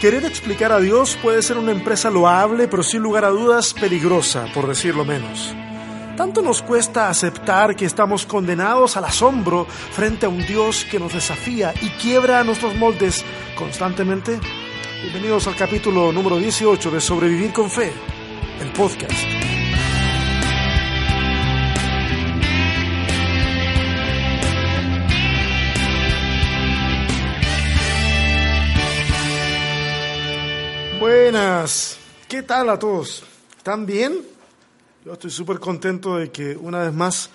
Querer explicar a Dios puede ser una empresa loable, pero sin lugar a dudas peligrosa, por decirlo menos. Tanto nos cuesta aceptar que estamos condenados al asombro frente a un Dios que nos desafía y quiebra nuestros moldes constantemente. Bienvenidos al capítulo número 18 de Sobrevivir con Fe, el podcast. Buenas, ¿qué tal a todos? ¿Están bien? Yo estoy súper contento de que una vez más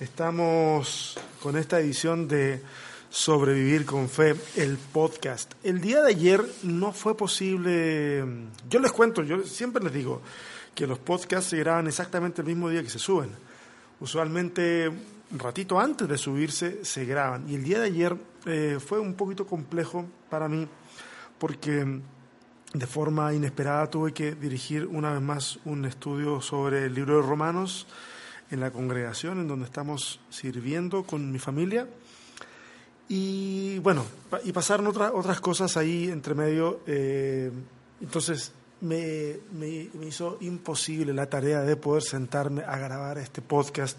estamos con esta edición de Sobrevivir con Fe, el podcast. El día de ayer no fue posible, yo les cuento, yo siempre les digo que los podcasts se graban exactamente el mismo día que se suben. Usualmente un ratito antes de subirse se graban. Y el día de ayer eh, fue un poquito complejo para mí porque de forma inesperada tuve que dirigir una vez más un estudio sobre el libro de Romanos en la congregación en donde estamos sirviendo con mi familia. Y bueno, y pasaron otras otras cosas ahí entre medio. Eh, entonces me, me, hizo imposible la tarea de poder sentarme a grabar este podcast,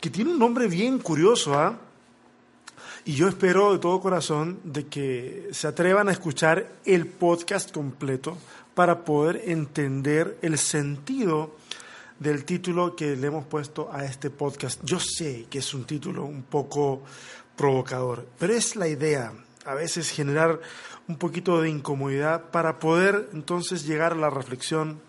que tiene un nombre bien curioso, ¿ah? Y yo espero de todo corazón de que se atrevan a escuchar el podcast completo para poder entender el sentido del título que le hemos puesto a este podcast. Yo sé que es un título un poco provocador, pero es la idea, a veces generar un poquito de incomodidad para poder entonces llegar a la reflexión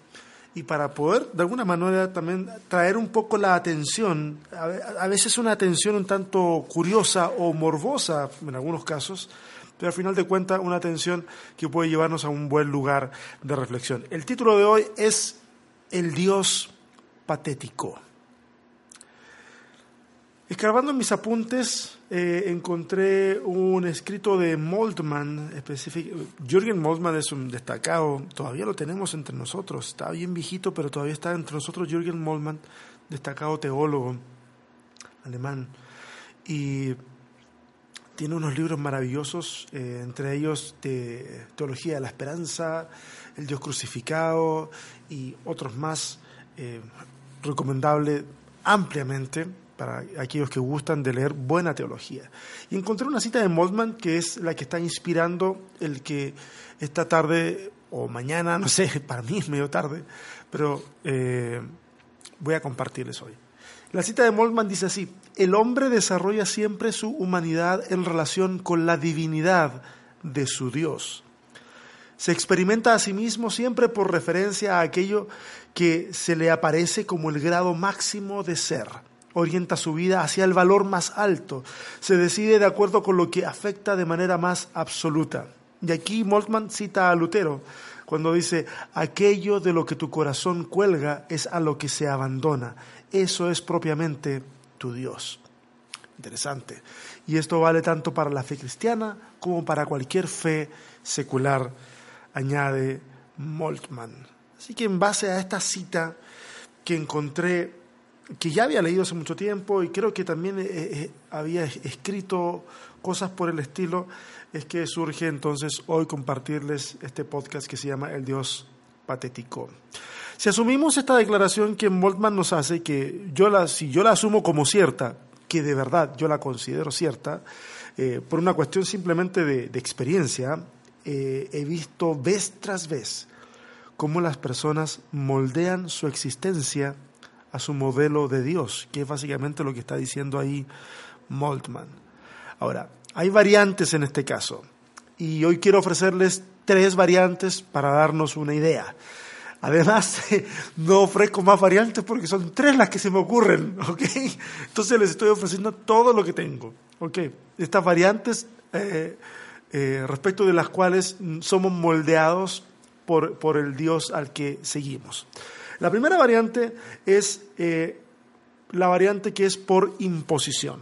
y para poder de alguna manera también traer un poco la atención, a veces una atención un tanto curiosa o morbosa en algunos casos, pero al final de cuentas una atención que puede llevarnos a un buen lugar de reflexión. El título de hoy es El Dios patético. Escarbando mis apuntes eh, encontré un escrito de específico. Jürgen Moldman es un destacado, todavía lo tenemos entre nosotros, está bien viejito, pero todavía está entre nosotros Jürgen Moldman, destacado teólogo alemán. Y tiene unos libros maravillosos, eh, entre ellos de Teología de la Esperanza, El Dios Crucificado y otros más, eh, recomendable ampliamente para aquellos que gustan de leer buena teología. Y encontré una cita de Moldman que es la que está inspirando el que esta tarde o mañana, no sé, para mí es medio tarde, pero eh, voy a compartirles hoy. La cita de Moldman dice así, el hombre desarrolla siempre su humanidad en relación con la divinidad de su Dios. Se experimenta a sí mismo siempre por referencia a aquello que se le aparece como el grado máximo de ser orienta su vida hacia el valor más alto, se decide de acuerdo con lo que afecta de manera más absoluta. Y aquí Moltmann cita a Lutero cuando dice, aquello de lo que tu corazón cuelga es a lo que se abandona. Eso es propiamente tu Dios. Interesante. Y esto vale tanto para la fe cristiana como para cualquier fe secular, añade Moltmann. Así que en base a esta cita que encontré que ya había leído hace mucho tiempo y creo que también eh, eh, había escrito cosas por el estilo, es que surge entonces hoy compartirles este podcast que se llama El Dios Patético. Si asumimos esta declaración que Moltmann nos hace, que yo la, si yo la asumo como cierta, que de verdad yo la considero cierta, eh, por una cuestión simplemente de, de experiencia, he visto vez tras vez cómo las personas moldean su existencia a su modelo de Dios, que es básicamente lo que está diciendo ahí Moltmann. Ahora, hay variantes en este caso, y hoy quiero ofrecerles tres variantes para darnos una idea. Además, no ofrezco más variantes porque son tres las que se me ocurren, ¿ok? Entonces les estoy ofreciendo todo lo que tengo, ¿ok? Estas variantes eh, eh, respecto de las cuales somos moldeados por, por el Dios al que seguimos. La primera variante es eh, la variante que es por imposición,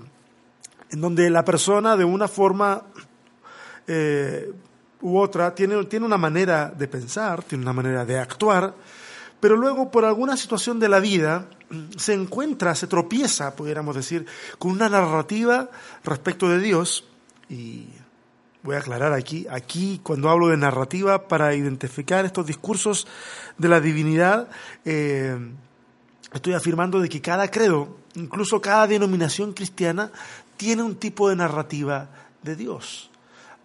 en donde la persona de una forma eh, u otra tiene, tiene una manera de pensar, tiene una manera de actuar, pero luego por alguna situación de la vida se encuentra, se tropieza, pudiéramos decir, con una narrativa respecto de Dios y voy a aclarar aquí, aquí cuando hablo de narrativa para identificar estos discursos de la divinidad, eh, estoy afirmando de que cada credo, incluso cada denominación cristiana, tiene un tipo de narrativa de Dios.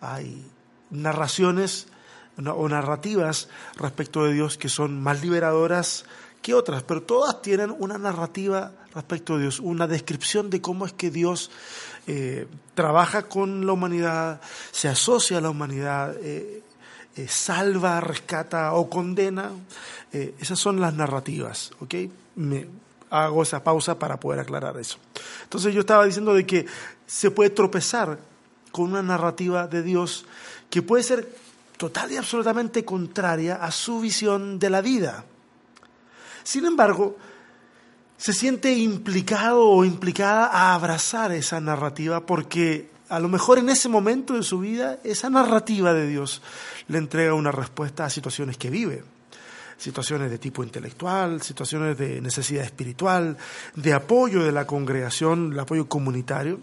Hay narraciones o narrativas respecto de Dios que son más liberadoras que otras, pero todas tienen una narrativa respecto de Dios, una descripción de cómo es que Dios eh, trabaja con la humanidad, se asocia a la humanidad, eh, eh, salva, rescata o condena. esas son las narrativas, ¿ok? Me hago esa pausa para poder aclarar eso. Entonces yo estaba diciendo de que se puede tropezar con una narrativa de Dios que puede ser total y absolutamente contraria a su visión de la vida. Sin embargo, se siente implicado o implicada a abrazar esa narrativa porque a lo mejor en ese momento de su vida esa narrativa de Dios le entrega una respuesta a situaciones que vive. Situaciones de tipo intelectual, situaciones de necesidad espiritual, de apoyo de la congregación, el apoyo comunitario.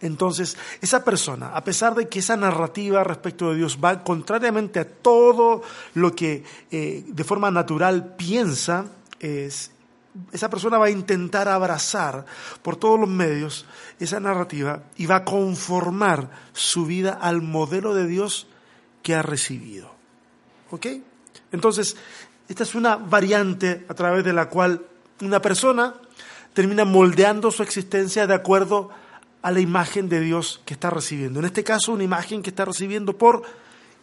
Entonces, esa persona, a pesar de que esa narrativa respecto de Dios va contrariamente a todo lo que eh, de forma natural piensa, es, esa persona va a intentar abrazar por todos los medios esa narrativa y va a conformar su vida al modelo de Dios que ha recibido. ¿Ok? Entonces, esta es una variante a través de la cual una persona termina moldeando su existencia de acuerdo a la imagen de Dios que está recibiendo. En este caso, una imagen que está recibiendo por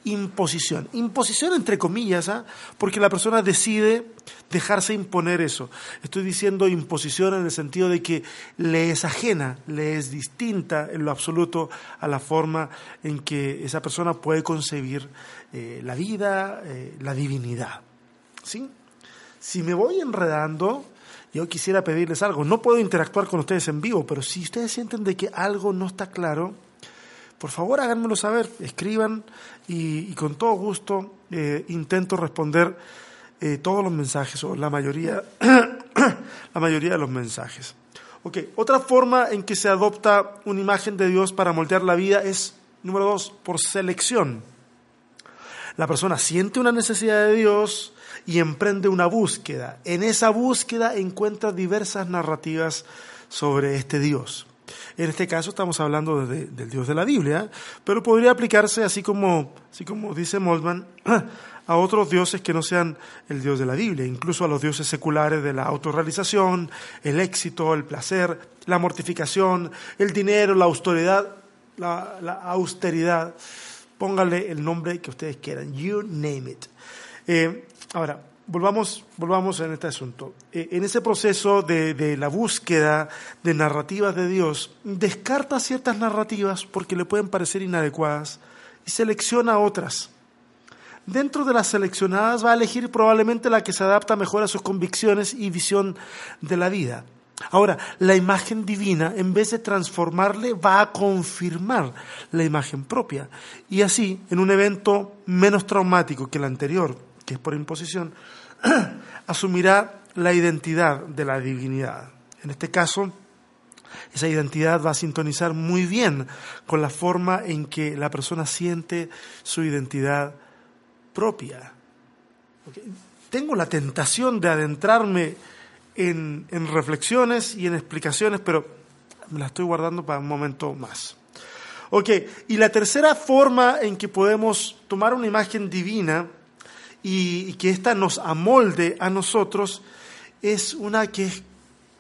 imposición. Imposición entre comillas, ¿ah? porque la persona decide dejarse imponer eso. Estoy diciendo imposición en el sentido de que le es ajena, le es distinta en lo absoluto a la forma en que esa persona puede concebir eh, la vida, eh, la divinidad. ¿Sí? Si me voy enredando, yo quisiera pedirles algo. No puedo interactuar con ustedes en vivo, pero si ustedes sienten de que algo no está claro, por favor háganmelo saber, escriban y, con todo gusto eh, intento responder eh, todos los mensajes o la mayoría, la mayoría de los mensajes. Ok, otra forma en que se adopta una imagen de Dios para moldear la vida es, número dos, por selección. La persona siente una necesidad de Dios y emprende una búsqueda. En esa búsqueda encuentra diversas narrativas sobre este Dios. En este caso estamos hablando del Dios de la Biblia, pero podría aplicarse así como, así como dice Moldman, a otros dioses que no sean el Dios de la Biblia, incluso a los dioses seculares de la autorrealización, el éxito, el placer, la mortificación, el dinero, la austeridad, la, austeridad. Pónganle el nombre que ustedes quieran, you name it. Eh, ahora, volvamos, volvamos en este asunto. Eh, en ese proceso de, la búsqueda de narrativas de Dios, descarta ciertas narrativas porque le pueden parecer inadecuadas y selecciona otras. Dentro de las seleccionadas va a elegir probablemente la que se adapta mejor a sus convicciones y visión de la vida. Ahora, la imagen divina, en vez de transformarle, va a confirmar la imagen propia. Y así, en un evento menos traumático que el anterior, que es por imposición, asumirá la identidad de la divinidad. En este caso, esa identidad va a sintonizar muy bien con la forma en que la persona siente su identidad propia. Tengo la tentación de adentrarme en, en, reflexiones y en explicaciones, pero me la estoy guardando para un momento más. Ok, y la tercera forma en que podemos tomar una imagen divina y que ésta nos amolde a nosotros es una que es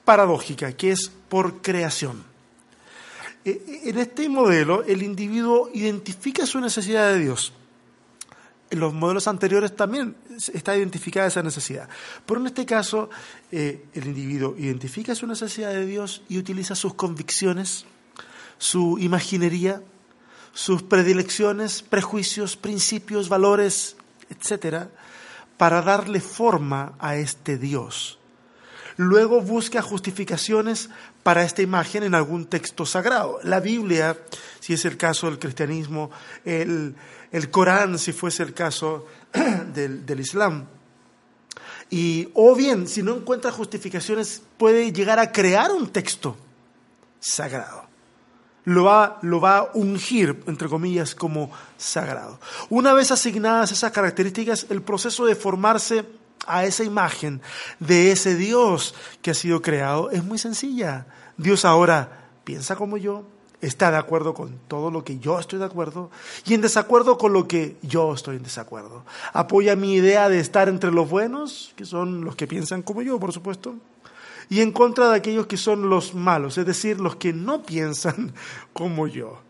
paradójica, que es por creación. E, e, en este modelo, el individuo identifica su necesidad de Dios. En los modelos anteriores también está identificada esa necesidad. Pero en este caso, eh, el individuo identifica su necesidad de Dios y utiliza sus convicciones, su imaginería, sus predilecciones, prejuicios, principios, valores, etcétera, para darle forma a este Dios. Luego busca justificaciones para esta imagen en algún texto sagrado. La Biblia, si es el caso del cristianismo, el, Corán, si fuese el caso del, del Islam. Y, o bien, si no encuentra justificaciones, puede llegar a crear un texto sagrado. Lo va, lo va a ungir, entre comillas, como sagrado. Una vez asignadas esas características, el proceso de formarse a esa imagen de ese Dios que ha sido creado es muy sencilla. Dios ahora piensa como yo, está de acuerdo con todo lo que yo estoy de acuerdo y en desacuerdo con lo que yo estoy en desacuerdo. Apoya mi idea de estar entre los buenos, que son los que piensan como yo, por supuesto, y en contra de aquellos que son los malos, es decir, los que no piensan como yo.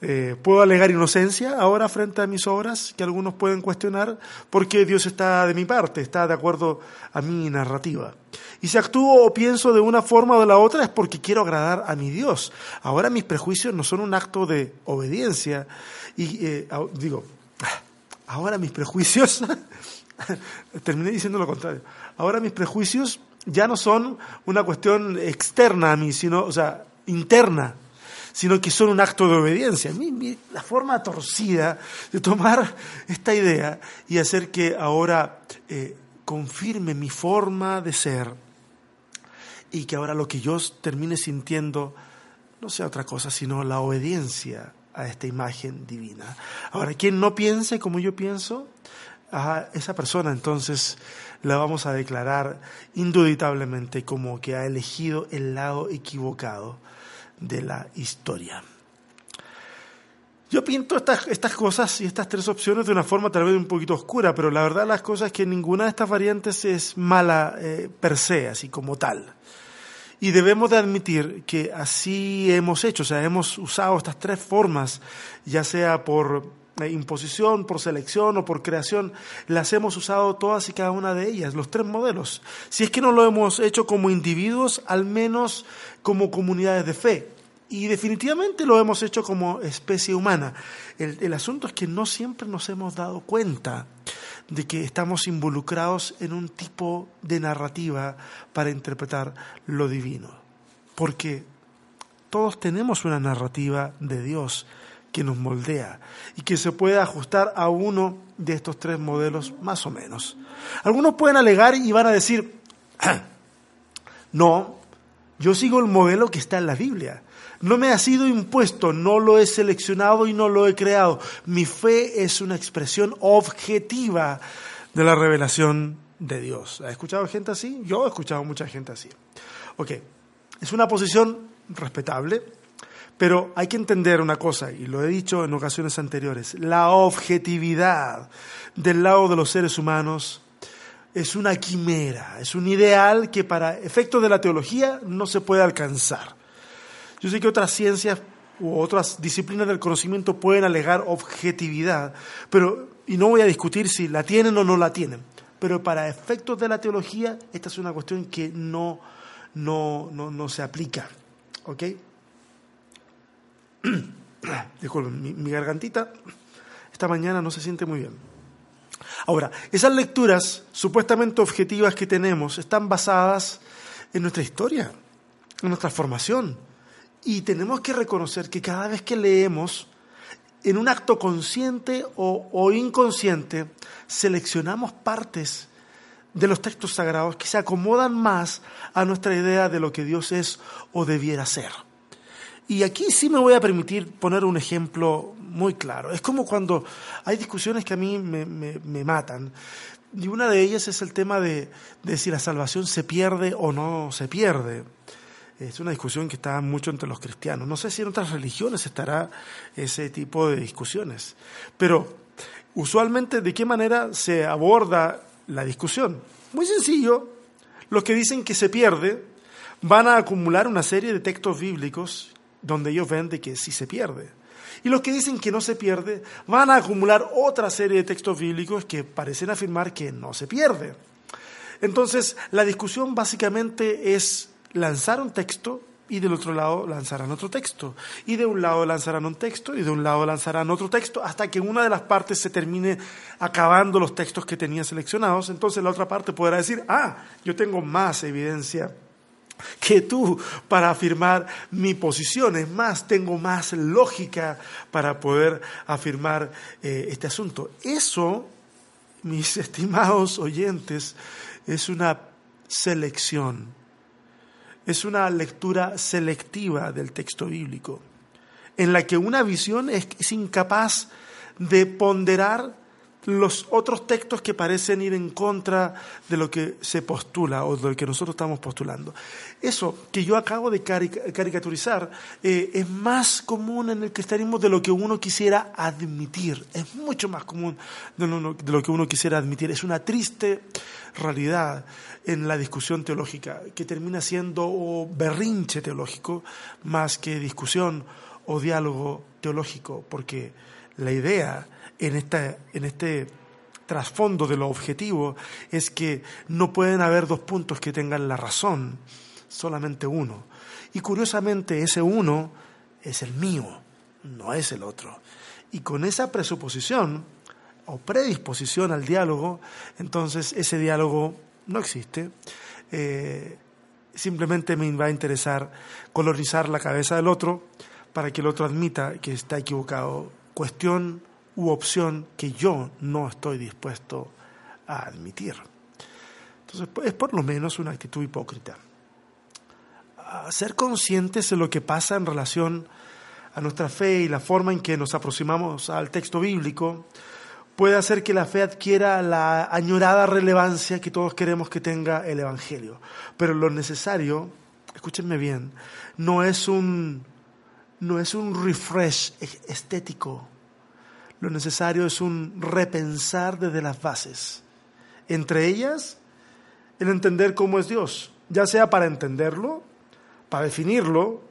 Eh, ¿Puedo alegar inocencia ahora frente a mis obras que algunos pueden cuestionar? Porque Dios está de mi parte, está de acuerdo a mi narrativa. Y si actúo o pienso de una forma o de la otra es porque quiero agradar a mi Dios. Ahora mis prejuicios no son un acto de obediencia. Y eh, digo, ahora mis prejuicios, terminé diciendo lo contrario, ahora mis prejuicios ya no son una cuestión externa a mí, sino, o sea, interna sino que son un acto de obediencia. La forma torcida de tomar esta idea y hacer que ahora eh, confirme mi forma de ser y que ahora lo que yo termine sintiendo no sea otra cosa sino la obediencia a esta imagen divina. Ahora, quien no piense como yo pienso, a esa persona entonces la vamos a declarar indubitablemente como que ha elegido el lado equivocado de la historia. Yo pinto estas, estas cosas y estas tres opciones de una forma tal vez un poquito oscura, pero la verdad las cosas es que ninguna de estas variantes es mala eh, per se, así como tal. Y debemos de admitir que así hemos hecho, o sea, hemos usado estas tres formas, ya sea por imposición, por selección o por creación, las hemos usado todas y cada una de ellas, los tres modelos. Si es que no lo hemos hecho como individuos, al menos como comunidades de fe. Y definitivamente lo hemos hecho como especie humana. El, asunto es que no siempre nos hemos dado cuenta de que estamos involucrados en un tipo de narrativa para interpretar lo divino. Porque todos tenemos una narrativa de Dios que nos moldea y que se puede ajustar a uno de estos tres modelos más o menos. Algunos pueden alegar y van a decir, no, yo sigo el modelo que está en la Biblia. No me ha sido impuesto, no lo he seleccionado y no lo he creado. Mi fe es una expresión objetiva de la revelación de Dios. ¿Ha escuchado gente así? Yo he escuchado mucha gente así. Ok, es una posición respetable, pero hay que entender una cosa, y lo he dicho en ocasiones anteriores, la objetividad del lado de los seres humanos es una quimera, es un ideal que para efectos de la teología no se puede alcanzar. Yo sé que otras ciencias u otras disciplinas del conocimiento pueden alegar objetividad, pero, y no voy a discutir si la tienen o no la tienen, pero para efectos de la teología esta es una cuestión que no, no, no, se aplica. ¿Ok? Disculpen, mi, mi gargantita esta mañana no se siente muy bien. Ahora, esas lecturas supuestamente objetivas que tenemos están basadas en nuestra historia, en nuestra formación, y tenemos que reconocer que cada vez que leemos, en un acto consciente o, inconsciente, seleccionamos partes de los textos sagrados que se acomodan más a nuestra idea de lo que Dios es o debiera ser. Y aquí sí me voy a permitir poner un ejemplo muy claro. Es como cuando hay discusiones que a mí me, matan. Y una de ellas es el tema de, de si la salvación se pierde o no se pierde. Es una discusión que está mucho entre los cristianos. No sé si en otras religiones estará ese tipo de discusiones. Pero, usualmente, ¿de qué manera se aborda la discusión? Muy sencillo. Los que dicen que se pierde van a acumular una serie de textos bíblicos donde ellos ven de que sí se pierde. Y los que dicen que no se pierde van a acumular otra serie de textos bíblicos que parecen afirmar que no se pierde. Entonces, la discusión básicamente es lanzar un texto y del otro lado lanzarán otro texto. Y de un lado lanzarán un texto y de un lado lanzarán otro texto hasta que una de las partes se termine acabando los textos que tenía seleccionados. Entonces la otra parte podrá decir, ah, yo tengo más evidencia que tú para afirmar mi posición. Es más, tengo más lógica para poder afirmar eh, este asunto. Eso, mis estimados oyentes, es una selección es una lectura selectiva del texto bíblico. en la que una visión es, es incapaz de ponderar los otros textos que parecen ir en contra de lo que se postula o de lo que nosotros estamos postulando. Eso que yo acabo de caricaturizar eh, es más común en el cristianismo de lo que uno quisiera admitir. Es mucho más común de lo, que uno quisiera admitir. Es una triste realidad en la discusión teológica que termina siendo berrinche teológico más que discusión o diálogo teológico, porque la idea en, esta, en este trasfondo de lo objetivo es que no pueden haber dos puntos que tengan la razón, solamente uno. Y curiosamente ese uno es el mío, no es el otro. Y con esa presuposición o predisposición al diálogo, entonces ese diálogo no existe. Eh, simplemente me va a interesar colonizar la cabeza del otro para que el otro admita que está equivocado. Cuestión u opción que yo no estoy dispuesto a admitir. Entonces, es por lo menos una actitud hipócrita. ser conscientes de lo que pasa en relación a nuestra fe y la forma en que nos aproximamos al texto bíblico puede hacer que la fe adquiera la añorada relevancia que todos queremos que tenga el Evangelio. Pero lo necesario, escúchenme bien, no es un, no es un refresh estético lo necesario es un repensar desde las bases. Entre ellas, el entender cómo es Dios, ya sea para entenderlo, para definirlo,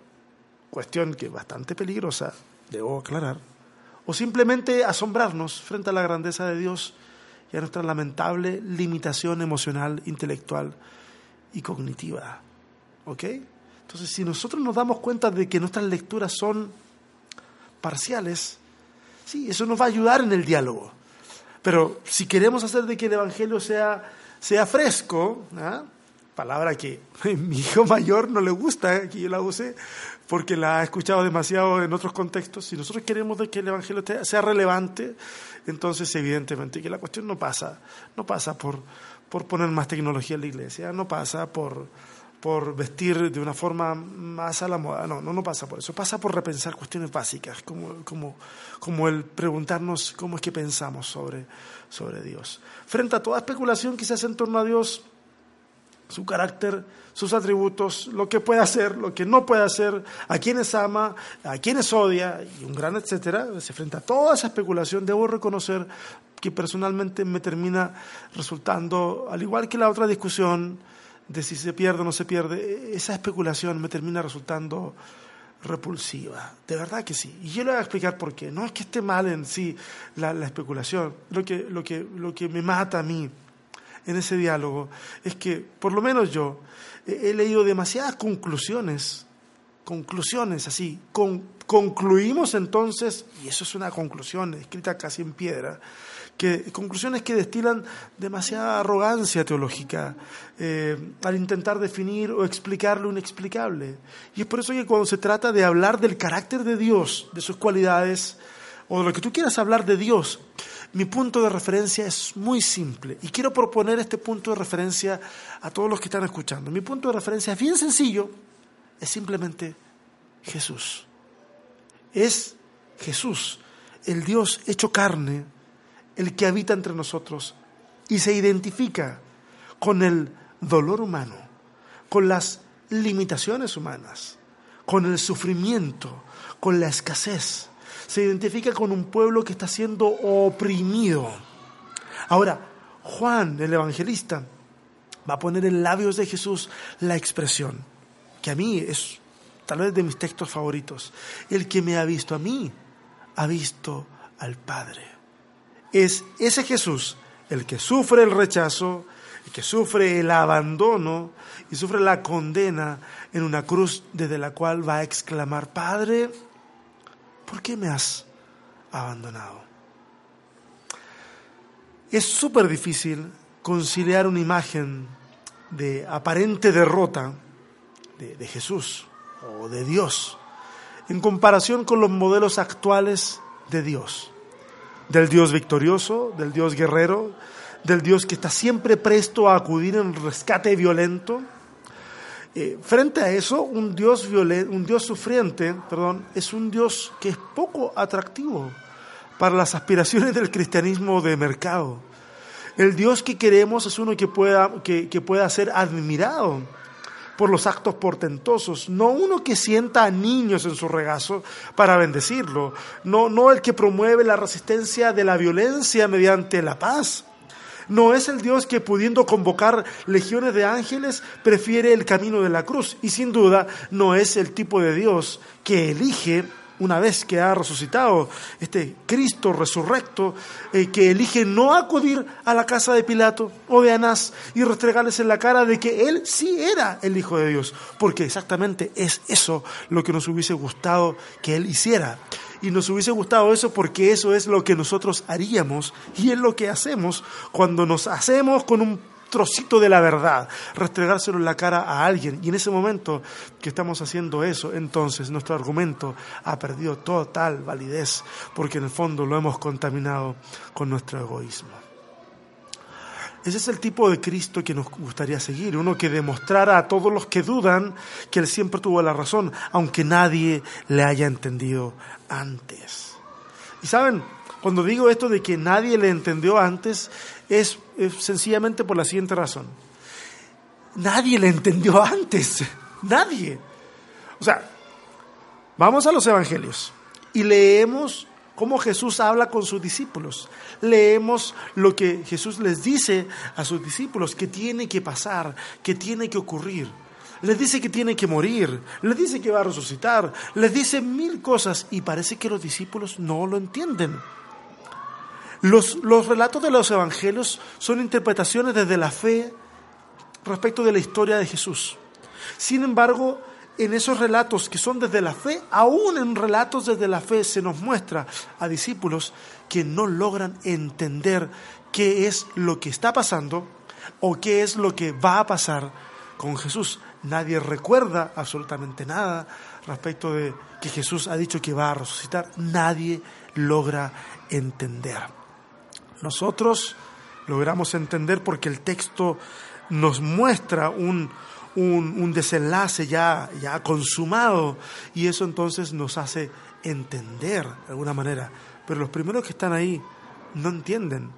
cuestión que es bastante peligrosa, debo aclarar, o simplemente asombrarnos frente a la grandeza de Dios y a nuestra lamentable limitación emocional, intelectual y cognitiva. ¿Ok? Entonces, si nosotros nos damos cuenta de que nuestras lecturas son parciales, Sí, eso nos va a ayudar en el diálogo. Pero si queremos hacer de que el Evangelio sea, sea fresco, ¿ah? palabra que mi hijo mayor no le gusta ¿eh? que yo la use porque la ha escuchado demasiado en otros contextos, si nosotros queremos de que el Evangelio sea relevante, entonces evidentemente que la cuestión no pasa, no pasa por, por poner más tecnología en la iglesia, no pasa por por vestir de una forma más a la moda. No, no, pasa por eso. Pasa por repensar cuestiones básicas, como, como, como el preguntarnos cómo es que pensamos sobre, sobre Dios. Frente a toda especulación que se hace en torno a Dios, su carácter, sus atributos, lo que puede hacer, lo que no puede hacer, a quienes ama, a quienes odia, y un gran etcétera, se frente a toda esa especulación, debo reconocer que personalmente me termina resultando, al igual que la otra discusión, de si se pierde o no se pierde, esa especulación me termina resultando repulsiva. De verdad que sí. Y yo le voy a explicar por qué. No es que esté mal en sí la, especulación. Lo que, lo, que, lo que me mata a mí en ese diálogo es que, por lo menos yo, he, leído demasiadas conclusiones, conclusiones así. concluimos entonces, y eso es una conclusión escrita casi en piedra, que, conclusiones que destilan demasiada arrogancia teológica eh, al intentar definir o explicar lo inexplicable. Y es por eso que cuando se trata de hablar del carácter de Dios, de sus cualidades, o de lo que tú quieras hablar de Dios, mi punto de referencia es muy simple y quiero proponer este punto de referencia a todos los que están escuchando. Mi punto de referencia es bien sencillo, es simplemente Jesús. Es Jesús, el Dios hecho carne, el que habita entre nosotros y se identifica con el dolor humano, con las limitaciones humanas, con el sufrimiento, con la escasez. Se identifica con un pueblo que está siendo oprimido. Ahora, Juan, el evangelista, va a poner en labios de Jesús la expresión, que a mí es tal vez de mis textos favoritos. El que me ha visto a mí, ha visto al Padre es ese Jesús el que sufre el rechazo, el que sufre el abandono y sufre la condena en una cruz desde la cual va a exclamar, Padre, ¿por qué me has abandonado? Es súper difícil conciliar una imagen de aparente derrota de, Jesús o de Dios en comparación con los modelos actuales de Dios del Dios victorioso, del Dios guerrero, del Dios que está siempre presto a acudir en rescate violento Eh, frente a eso, un Dios, un Dios sufriente perdón, es un Dios que es poco atractivo para las aspiraciones del cristianismo de mercado. El Dios que queremos es uno que pueda, que, que pueda ser admirado por los actos portentosos, no uno que sienta a niños en su regazo para bendecirlo, no, no el que promueve la resistencia de la violencia mediante la paz. No es el Dios que pudiendo convocar legiones de ángeles prefiere el camino de la cruz. Y sin duda no es el tipo de Dios que elige una vez que ha resucitado, este Cristo resurrecto, eh, que elige no acudir a la casa de Pilato o de Anás y restregarles en la cara de que él sí era el Hijo de Dios, porque exactamente es eso lo que nos hubiese gustado que él hiciera. Y nos hubiese gustado eso porque eso es lo que nosotros haríamos y es lo que hacemos cuando nos hacemos con un trocito de la verdad, restregárselo en la cara a alguien. Y en ese momento que estamos haciendo eso, entonces nuestro argumento ha perdido total validez porque en el fondo lo hemos contaminado con nuestro egoísmo. Ese es el tipo de Cristo que nos gustaría seguir, uno que demostrara a todos los que dudan que Él siempre tuvo la razón, aunque nadie le haya entendido antes. Y saben, cuando digo esto de que nadie le entendió antes, es, sencillamente por la siguiente razón. Nadie le entendió antes, nadie. O sea, vamos a los evangelios y leemos cómo Jesús habla con sus discípulos. Leemos lo que Jesús les dice a sus discípulos, que tiene que pasar, que tiene que ocurrir. Les dice que tiene que morir, les dice que va a resucitar, les dice mil cosas y parece que los discípulos no lo entienden. Los, los relatos de los evangelios son interpretaciones desde la fe respecto de la historia de Jesús. Sin embargo, en esos relatos que son desde la fe, aún en relatos desde la fe se nos muestra a discípulos que no logran entender qué es lo que está pasando o qué es lo que va a pasar con Jesús. Nadie recuerda absolutamente nada respecto de que Jesús ha dicho que va a resucitar. Nadie logra entender. Nosotros logramos entender porque el texto nos muestra un, un, desenlace ya, ya consumado y eso entonces nos hace entender de alguna manera. Pero los primeros que están ahí no entienden.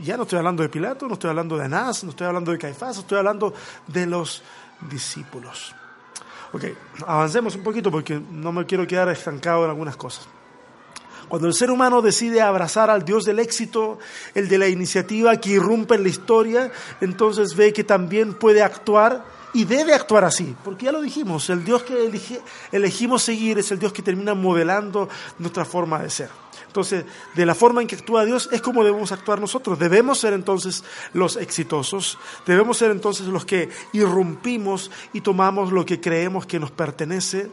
Ya no estoy hablando de Pilato, no estoy hablando de Anás, no estoy hablando de Caifás, estoy hablando de los discípulos. Ok, avancemos un poquito porque no me quiero quedar estancado en algunas cosas. Cuando el ser humano decide abrazar al Dios del éxito, el de la iniciativa que irrumpe en la historia, entonces ve que también puede actuar y debe actuar así, porque ya lo dijimos, el Dios que elegimos seguir es el Dios que termina modelando nuestra forma de ser. Entonces, de la forma en que actúa Dios es como debemos actuar nosotros. Debemos ser entonces los exitosos, debemos ser entonces los que irrumpimos y tomamos lo que creemos que nos pertenece,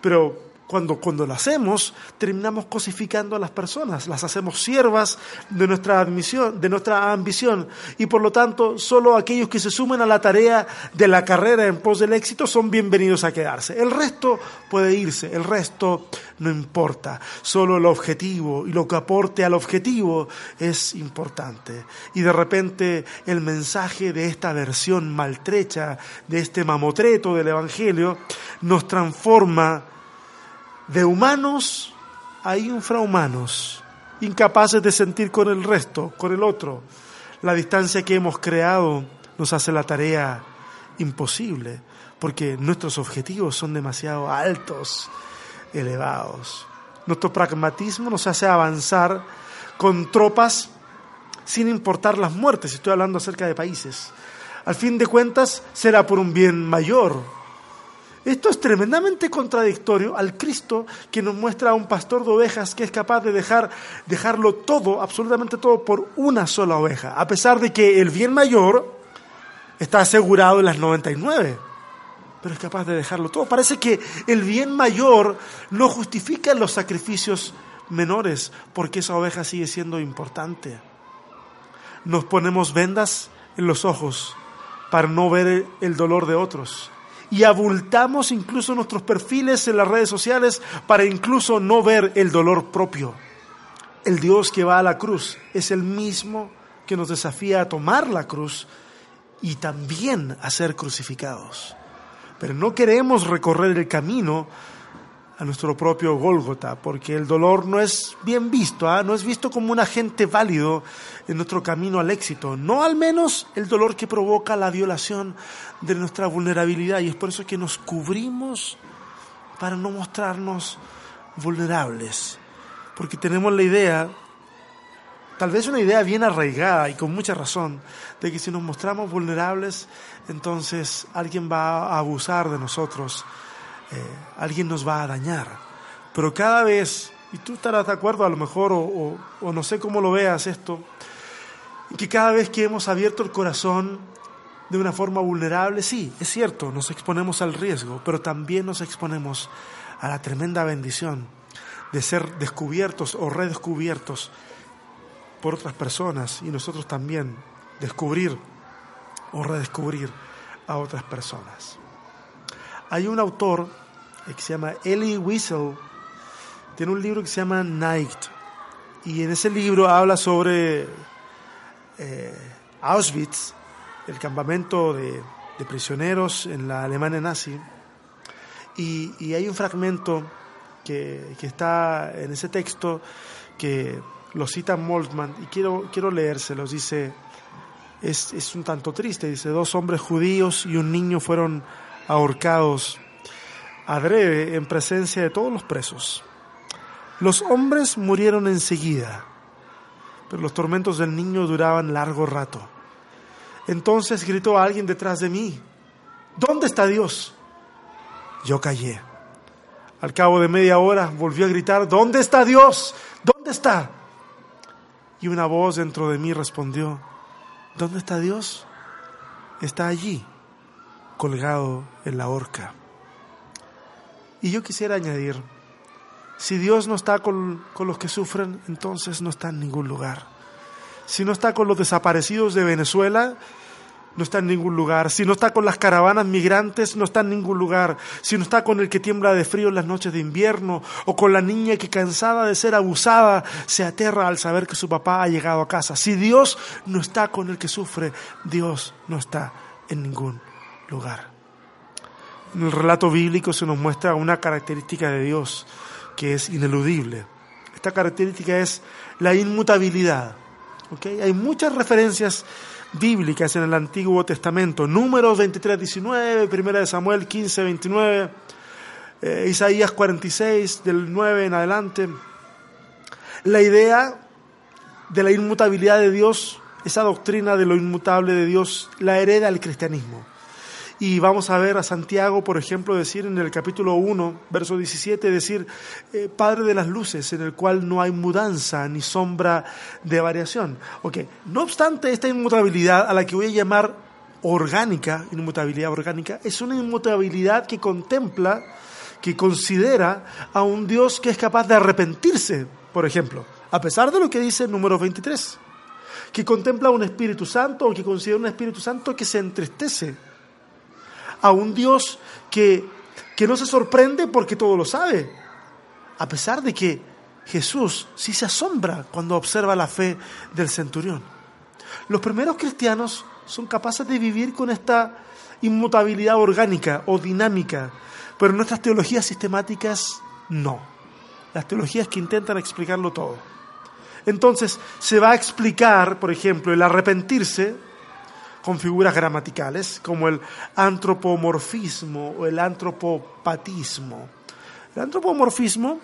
pero cuando, cuando lo hacemos, terminamos cosificando a las personas, las hacemos siervas de nuestra, admisión, de nuestra ambición y por lo tanto solo aquellos que se sumen a la tarea de la carrera en pos del éxito son bienvenidos a quedarse. El resto puede irse, el resto no importa, solo el objetivo y lo que aporte al objetivo es importante. Y de repente el mensaje de esta versión maltrecha, de este mamotreto del Evangelio, nos transforma de humanos a infrahumanos, incapaces de sentir con el resto, con el otro. La distancia que hemos creado nos hace la tarea imposible, porque nuestros objetivos son demasiado altos, elevados. Nuestro pragmatismo nos hace avanzar con tropas sin importar las muertes, estoy hablando acerca de países. Al fin de cuentas, será por un bien mayor, esto es tremendamente contradictorio al Cristo que nos muestra a un pastor de ovejas que es capaz de dejar, dejarlo todo, absolutamente todo, por una sola oveja, a pesar de que el bien mayor está asegurado en las 99, pero es capaz de dejarlo todo. Parece que el bien mayor no justifica los sacrificios menores, porque esa oveja sigue siendo importante. Nos ponemos vendas en los ojos para no ver el dolor de otros y abultamos incluso nuestros perfiles en las redes sociales para incluso no ver el dolor propio. El Dios que va a la cruz es el mismo que nos desafía a tomar la cruz y también a ser crucificados. pero no queremos recorrer el camino a nuestro propio Gólgota, porque el dolor no es bien visto, ¿ah? no es visto como un agente válido en nuestro camino al éxito, no al menos el dolor que provoca la violación de nuestra vulnerabilidad, y es por eso que nos cubrimos para no mostrarnos vulnerables, porque tenemos la idea, tal vez una idea bien arraigada y con mucha razón, de que si nos mostramos vulnerables, entonces alguien va a abusar de nosotros alguien nos va a dañar. Pero cada vez, y tú estarás de acuerdo a lo mejor, o, o no sé cómo lo veas esto, que cada vez que hemos abierto el corazón de una forma vulnerable, sí, es cierto, nos exponemos al riesgo, pero también nos exponemos a la tremenda bendición de ser descubiertos o redescubiertos por otras personas y nosotros también descubrir o redescubrir a otras personas. Hay un autor que se llama Elie Wiesel, tiene un libro que se llama Night. Y en ese libro habla sobre eh, Auschwitz, el campamento de, prisioneros en la Alemania nazi. Y, hay un fragmento que, está en ese texto que lo cita Moltmann y quiero, quiero leérselos. Dice, es, es un tanto triste, dice, dos hombres judíos y un niño fueron ahorcados adrede en presencia de todos los presos. Los hombres murieron enseguida, pero los tormentos del niño duraban largo rato. Entonces gritó alguien detrás de mí, ¿dónde está Dios? Yo callé. Al cabo de media hora volvió a gritar, ¿dónde está Dios? ¿Dónde está? Y una voz dentro de mí respondió, ¿dónde está Dios? Está allí, colgado en la horca. Y yo quisiera añadir, si Dios no está con, los que sufren, entonces no está en ningún lugar. Si no está con los desaparecidos de Venezuela, no está en ningún lugar. Si no está con las caravanas migrantes, no está en ningún lugar. Si no está con el que tiembla de frío en las noches de invierno, o con la niña que cansada de ser abusada se aterra al saber que su papá ha llegado a casa. Si Dios no está con el que sufre, Dios no está en ningún lugar. En el relato bíblico se nos muestra una característica de Dios que es ineludible. Esta característica es la inmutabilidad. Hay muchas referencias bíblicas en el Antiguo Testamento. Números 23, 19, Primera de Samuel 15, 29, eh, Isaías 46, del 9 en adelante. La idea de la inmutabilidad de Dios, esa doctrina de lo inmutable de Dios, la hereda el cristianismo. Y vamos a ver a Santiago, por ejemplo, decir en el capítulo 1, verso 17, decir, eh, Padre de las luces, en el cual no hay mudanza ni sombra de variación. Ok, no obstante, esta inmutabilidad a la que voy a llamar orgánica, inmutabilidad orgánica, es una inmutabilidad que contempla, que considera a un Dios que es capaz de arrepentirse, por ejemplo, a pesar de lo que dice el número 23, que contempla un Espíritu Santo o que considera un Espíritu Santo que se entristece a un Dios que, que no se sorprende porque todo lo sabe, a pesar de que Jesús sí se asombra cuando observa la fe del centurión. Los primeros cristianos son capaces de vivir con esta inmutabilidad orgánica o dinámica, pero nuestras teologías sistemáticas no. Las teologías que intentan explicarlo todo. Entonces, se va a explicar, por ejemplo, el arrepentirse con figuras gramaticales como el antropomorfismo o el antropopatismo. El antropomorfismo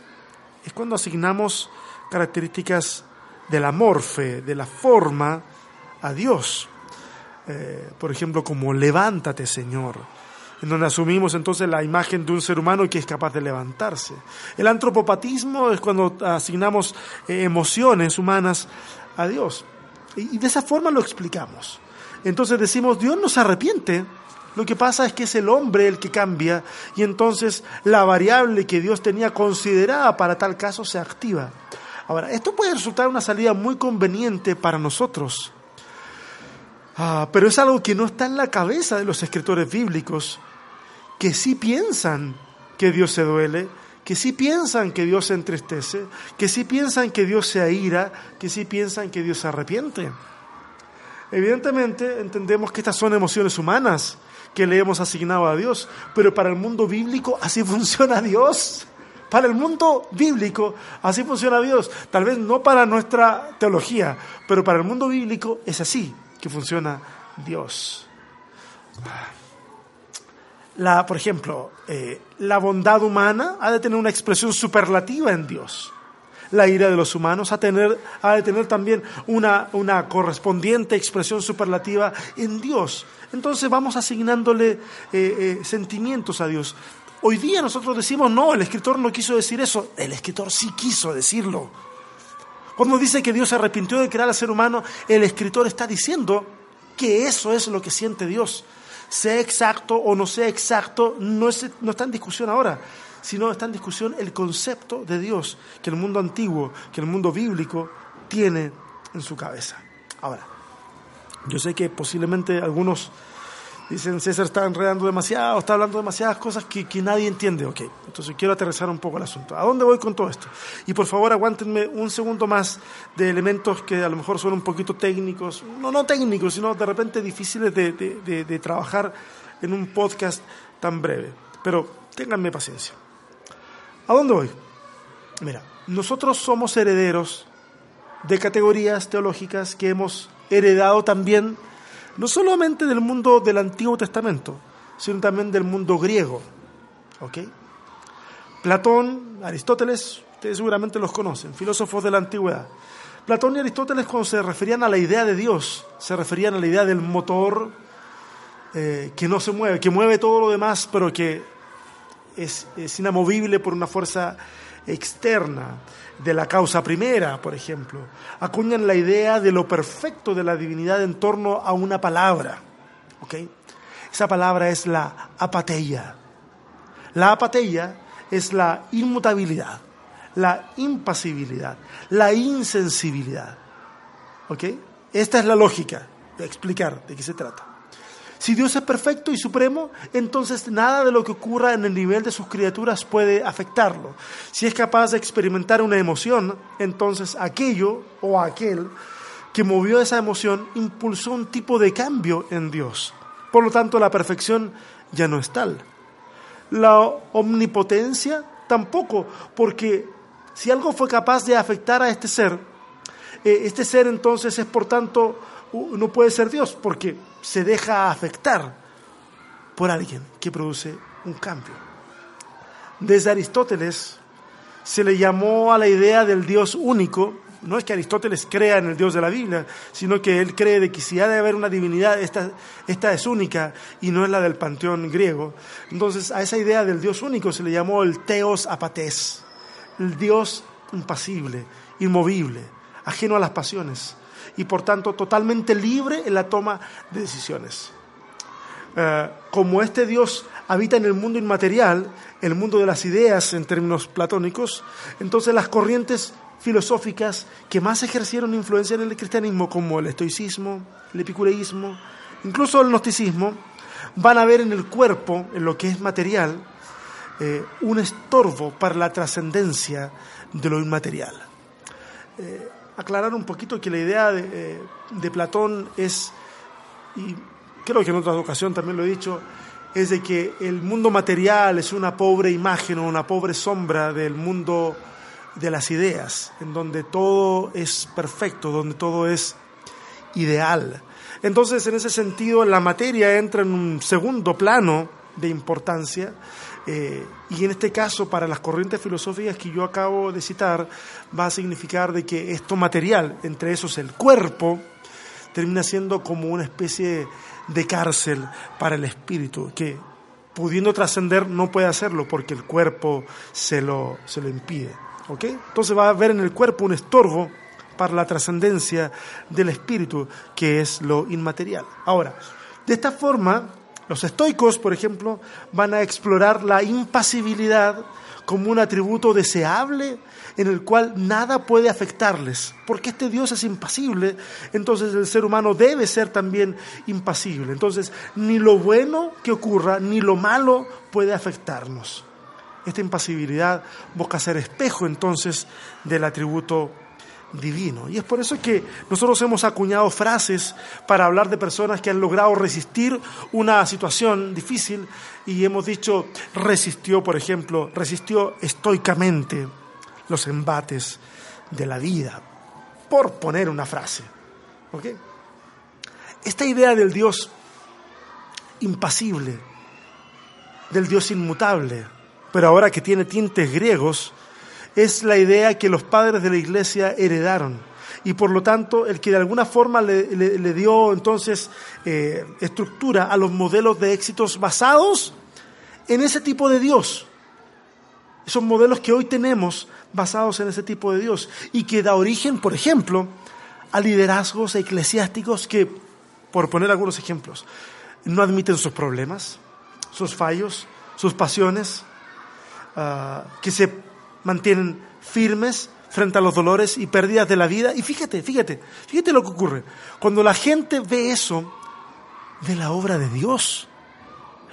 es cuando asignamos características de la morfe, de la forma, a Dios. Eh, por ejemplo, como levántate, Señor, en donde asumimos entonces la imagen de un ser humano que es capaz de levantarse. El antropopatismo es cuando asignamos eh, emociones humanas a Dios. Y de esa forma lo explicamos. Entonces decimos, Dios no se arrepiente. Lo que pasa es que es el hombre el que cambia y entonces la variable que Dios tenía considerada para tal caso se activa. Ahora, esto puede resultar una salida muy conveniente para nosotros, ah, pero es algo que no está en la cabeza de los escritores bíblicos, que sí piensan que Dios se duele, que sí piensan que Dios se entristece, que sí piensan que Dios se aira, que sí piensan que Dios se arrepiente. Evidentemente entendemos que estas son emociones humanas, que le hemos asignado a Dios, pero para el mundo bíblico así funciona Dios. Para el mundo bíblico así funciona Dios. Tal vez no para nuestra teología, pero para el mundo bíblico es así que funciona Dios. La, por ejemplo, eh, la bondad humana ha de tener una expresión superlativa en Dios. La ira de los humanos ha, tener, ha de tener también una, una, correspondiente expresión superlativa en Dios. Entonces vamos asignándole eh, eh, sentimientos a Dios. Hoy día nosotros decimos, no, el escritor no quiso decir eso. El escritor sí quiso decirlo. Cuando dice que Dios se arrepintió de crear al ser humano, el escritor está diciendo que eso es lo que siente Dios. Sea exacto o no sea exacto, no, no está en discusión ahora, sino está en discusión el concepto de Dios que el mundo antiguo, que el mundo bíblico tiene en su cabeza. Ahora, yo sé que posiblemente algunos Dicen, César está enredando demasiado, está hablando demasiadas cosas que, que, nadie entiende. Ok, entonces quiero aterrizar un poco el asunto. ¿A dónde voy con todo esto? Y por favor aguántenme un segundo más de elementos que a lo mejor son un poquito técnicos, no, no técnicos, sino de repente difíciles de, de, de trabajar en un podcast tan breve. Pero ténganme paciencia. ¿A dónde voy? Mira, nosotros somos herederos de categorías teológicas que hemos heredado también no solamente del mundo del Antiguo Testamento, sino también del mundo griego. ¿Ok? Platón, Aristóteles, ustedes seguramente los conocen, filósofos de la antigüedad. Platón y Aristóteles cuando se referían a la idea de Dios, se referían a la idea del motor eh, que no se mueve, que mueve todo lo demás, pero que es, inamovible por una fuerza externa de la causa primera, por ejemplo. Acuñan la idea de lo perfecto de la divinidad en torno a una palabra. ¿okay? Esa palabra es la apateia. La apateia es la inmutabilidad, la impasibilidad, la insensibilidad. Esta es la lógica de explicar de qué se trata. Si Dios es perfecto y supremo, entonces nada de lo que ocurra en el nivel de sus criaturas puede afectarlo. Si es capaz de experimentar una emoción, entonces aquello o aquel que movió esa emoción impulsó un tipo de cambio en Dios. Por lo tanto, la perfección ya no es tal. La omnipotencia tampoco, porque si algo fue capaz de afectar a este ser, eh, este ser entonces es por tanto no puede ser Dios porque se deja afectar por alguien que produce un cambio. Desde Aristóteles se le llamó a la idea del Dios único, no es que Aristóteles crea en el Dios de la Biblia, sino que él cree de que si ha de haber una divinidad, esta, esta es única y no es la del panteón griego. Entonces a esa idea del Dios único se le llamó el Teos Apatés, el Dios impasible, inmovible, ajeno a las pasiones y por tanto totalmente libre en la toma de decisiones. Eh, como este Dios habita en el mundo inmaterial, el mundo de las ideas en términos platónicos, entonces las corrientes filosóficas que más ejercieron influencia en el cristianismo, como el estoicismo, el epicureísmo, incluso el gnosticismo, van a ver en el cuerpo, en lo que es material, eh, un estorbo para la trascendencia de lo inmaterial. Eh, aclarar un poquito que la idea eh, de, Platón es, y creo que en otra ocasión también lo he dicho, es de que el mundo material es una pobre imagen o una pobre sombra del mundo de las ideas, en donde todo es perfecto, donde todo es ideal. Entonces, en ese sentido, la materia entra en un segundo plano de importancia eh, y en este caso, para las corrientes filosóficas que yo acabo de citar, va a significar de que esto material, entre esos el cuerpo, termina siendo como una especie de cárcel para el espíritu, que pudiendo trascender no puede hacerlo porque el cuerpo se lo, se lo impide. Entonces va a haber en el cuerpo un estorbo para la trascendencia del espíritu, que es lo inmaterial. Ahora, de esta forma, los estoicos, por ejemplo, van a explorar la impasibilidad como un atributo deseable en el cual nada puede afectarles. Porque este Dios es impasible, entonces el ser humano debe ser también impasible. Entonces, ni lo bueno que ocurra, ni lo malo puede afectarnos. Esta impasibilidad busca ser espejo entonces del atributo divino. Y es por eso que nosotros hemos acuñado frases para hablar de personas que han logrado resistir una situación difícil y hemos dicho resistió, por ejemplo, resistió estoicamente los embates de la vida, por poner una frase. Esta idea del Dios impasible, del Dios inmutable, pero ahora que tiene tintes griegos, es la idea que los padres de la iglesia heredaron. Y por lo tanto, el que de alguna forma le, dio entonces eh, estructura a los modelos de éxitos basados en ese tipo de Dios. Esos modelos que hoy tenemos basados en ese tipo de Dios y que da origen, por ejemplo, a liderazgos eclesiásticos que, por poner algunos ejemplos, no admiten sus problemas, sus fallos, sus pasiones, ah, que se mantienen firmes frente a los dolores y pérdidas de la vida. Y fíjate, fíjate, fíjate lo que ocurre. Cuando la gente ve eso, ve la obra de Dios.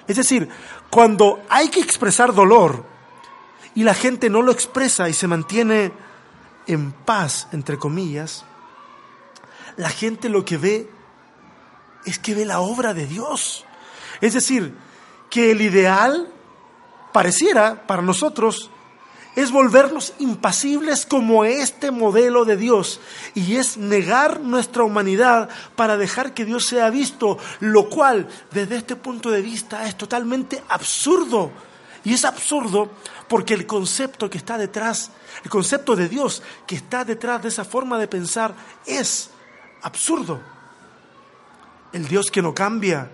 Es decir, cuando hay que expresar dolor y la gente no lo expresa y se mantiene en paz, entre comillas, la gente lo que ve es que ve la obra de Dios. Es decir, que el ideal pareciera para nosotros es volvernos impasibles como este modelo de Dios y es negar nuestra humanidad para dejar que Dios sea visto, lo cual desde este punto de vista es totalmente absurdo. Y es absurdo porque el concepto que está detrás, el concepto de Dios que está detrás de esa forma de pensar es absurdo. El Dios que no cambia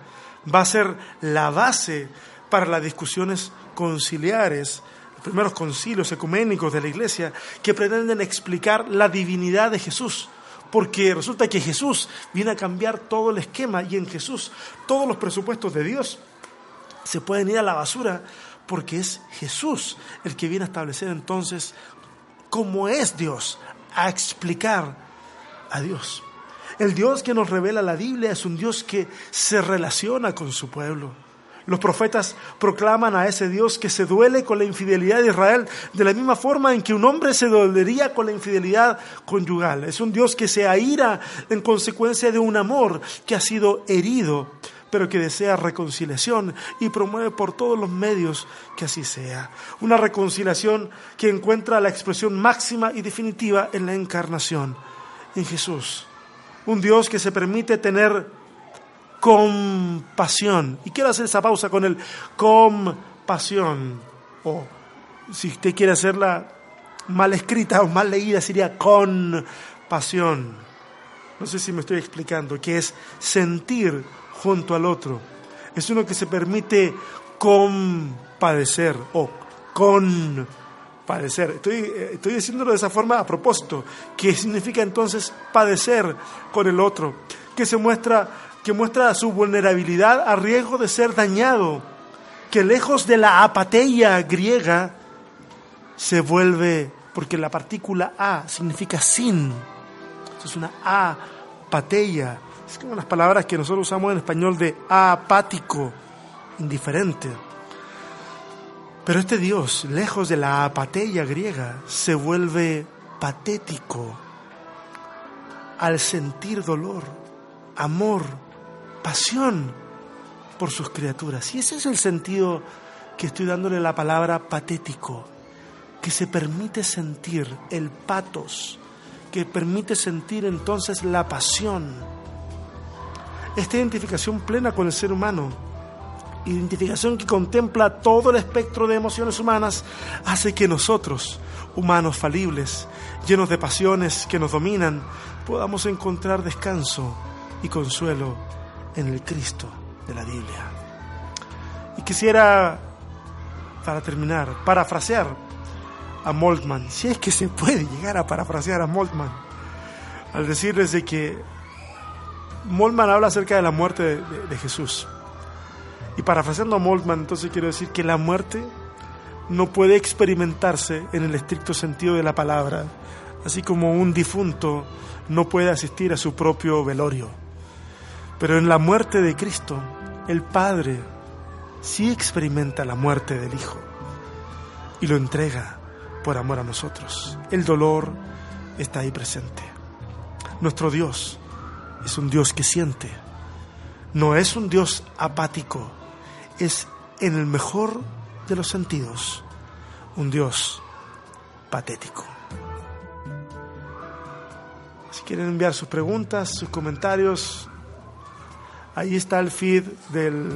va a ser la base para las discusiones conciliares primeros concilios ecuménicos de la iglesia que pretenden explicar la divinidad de Jesús. Porque resulta que Jesús viene a cambiar todo el esquema y en Jesús todos los presupuestos de Dios se pueden ir a la basura porque es Jesús el que viene a establecer entonces cómo es Dios, a explicar a Dios. El Dios que nos revela la Biblia es un Dios que se relaciona con su pueblo los profetas proclaman a ese Dios que se duele con la infidelidad de Israel de la misma forma en que un hombre se dolería con la infidelidad conyugal. Es un Dios que se aira en consecuencia de un amor que ha sido herido, pero que desea reconciliación y promueve por todos los medios que así sea. Una reconciliación que encuentra la expresión máxima y definitiva en la encarnación, en Jesús. Un Dios que se permite tener compasión. Y quiero hacer esa pausa con el compasión. O si usted quiere hacerla mal escrita o mal leída, sería compasión. No sé si me estoy explicando, que es sentir junto al otro. Es uno que se permite compadecer o compadecer. Estoy, estoy diciéndolo de esa forma a propósito, que significa entonces padecer con el otro, que se muestra que muestra su vulnerabilidad a riesgo de ser dañado, que lejos de la apatía griega se vuelve, porque la partícula a significa sin, es una apatía, es como las palabras que nosotros usamos en español de apático, indiferente. Pero este Dios, lejos de la apatía griega, se vuelve patético al sentir dolor, amor, pasión por sus criaturas. Y ese es el sentido que estoy dándole la palabra patético, que se permite sentir el patos, que permite sentir entonces la pasión. Esta identificación plena con el ser humano, identificación que contempla todo el espectro de emociones humanas, hace que nosotros, humanos falibles, llenos de pasiones que nos dominan, podamos encontrar descanso y consuelo en el Cristo de la Biblia. Y quisiera, para terminar, parafrasear a Moltmann, si es que se puede llegar a parafrasear a Moltmann, al decirles de que Moltmann habla acerca de la muerte de, Jesús. Y parafraseando a Moltmann, entonces quiero decir que la muerte no puede experimentarse en el estricto sentido de la palabra, así como un difunto no puede asistir a su propio velorio. Pero en la muerte de Cristo, el Padre sí experimenta la muerte del Hijo y lo entrega por amor a nosotros. El dolor está ahí presente. Nuestro Dios es un Dios que siente. No es un Dios apático, es en el mejor de los sentidos un Dios patético. Si quieren enviar sus preguntas, sus comentarios, ahí está el feed del,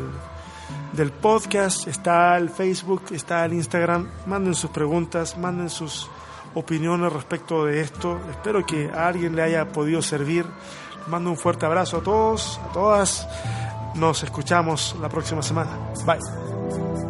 del podcast, está el Facebook, está el Instagram. Manden sus preguntas, manden sus opiniones respecto de esto. Espero que a alguien le haya podido servir. Mando un fuerte abrazo a todos, a todas. Nos escuchamos la próxima semana. Bye.